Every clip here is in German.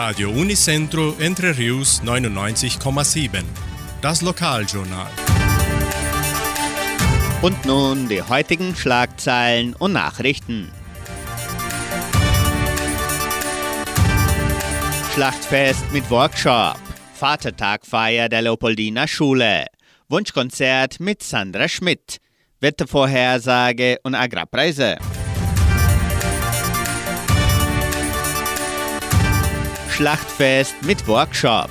Radio Unicentro Entre Rius 99,7. Das Lokaljournal. Und nun die heutigen Schlagzeilen und Nachrichten. Schlachtfest mit Workshop. Vatertagfeier der Leopoldiner Schule. Wunschkonzert mit Sandra Schmidt. Wettervorhersage und Agrarpreise. Schlachtfest mit Workshop.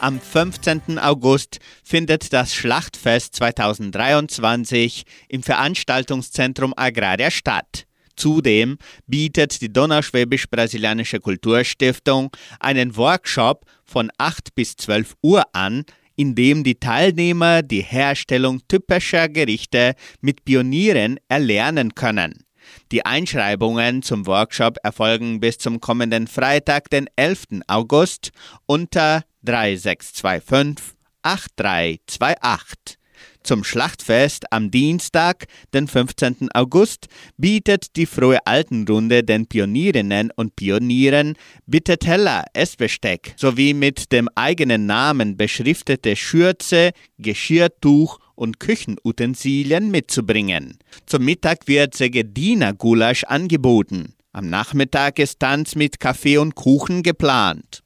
Am 15. August findet das Schlachtfest 2023 im Veranstaltungszentrum Agraria statt. Zudem bietet die Donauschwäbisch-Brasilianische Kulturstiftung einen Workshop von 8 bis 12 Uhr an, in dem die Teilnehmer die Herstellung typischer Gerichte mit Pionieren erlernen können. Die Einschreibungen zum Workshop erfolgen bis zum kommenden Freitag, den 11. August unter 3625 8328. Zum Schlachtfest am Dienstag, den 15. August, bietet die Frohe Altenrunde den Pionierinnen und Pionieren bitte Teller, Essbesteck sowie mit dem eigenen Namen beschriftete Schürze, Geschirrtuch und Küchenutensilien mitzubringen. Zum Mittag wird Segedina Gulasch angeboten. Am Nachmittag ist Tanz mit Kaffee und Kuchen geplant.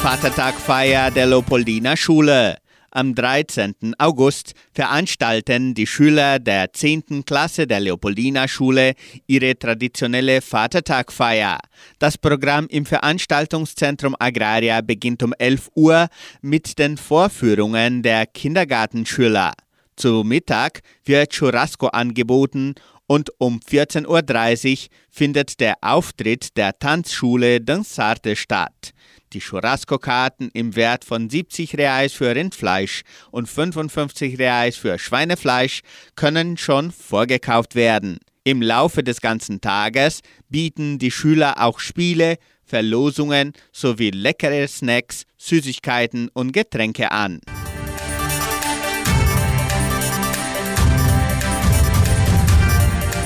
Vatertagfeier der Leopoldiner Schule. Am 13. August veranstalten die Schüler der 10. Klasse der Leopoldiner Schule ihre traditionelle Vatertagfeier. Das Programm im Veranstaltungszentrum Agraria beginnt um 11 Uhr mit den Vorführungen der Kindergartenschüler. Zu Mittag wird Churrasco angeboten und um 14.30 Uhr findet der Auftritt der Tanzschule Dansarte statt. Die Churrasco-Karten im Wert von 70 Reais für Rindfleisch und 55 Reais für Schweinefleisch können schon vorgekauft werden. Im Laufe des ganzen Tages bieten die Schüler auch Spiele, Verlosungen sowie leckere Snacks, Süßigkeiten und Getränke an.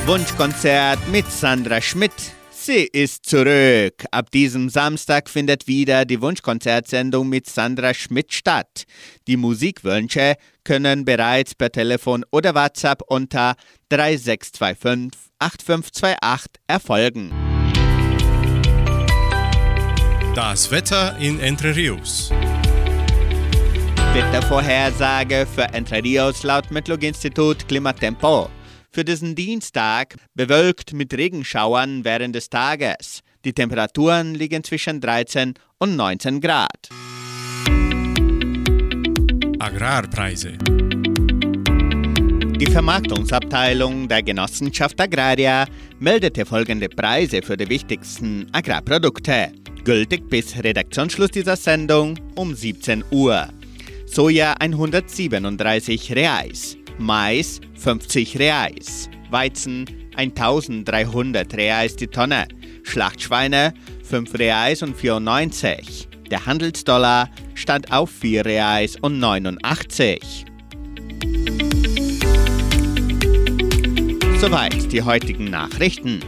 Wunschkonzert mit Sandra Schmidt. Sie ist zurück. Ab diesem Samstag findet wieder die Wunschkonzertsendung mit Sandra Schmidt statt. Die Musikwünsche können bereits per Telefon oder WhatsApp unter 3625 8528 erfolgen. Das Wetter in Entre Rios. Wettervorhersage für Entre Rios laut Metlog-Institut Klimatempo. Für diesen Dienstag bewölkt mit Regenschauern während des Tages. Die Temperaturen liegen zwischen 13 und 19 Grad. Agrarpreise. Die Vermarktungsabteilung der Genossenschaft Agraria meldete folgende Preise für die wichtigsten Agrarprodukte. Gültig bis Redaktionsschluss dieser Sendung um 17 Uhr. Soja 137 Reais, Mais 50 Reais, Weizen 1300 Reais die Tonne, Schlachtschweine 5 Reais und 94. Der Handelsdollar stand auf 4 Reais und 89. Soweit die heutigen Nachrichten.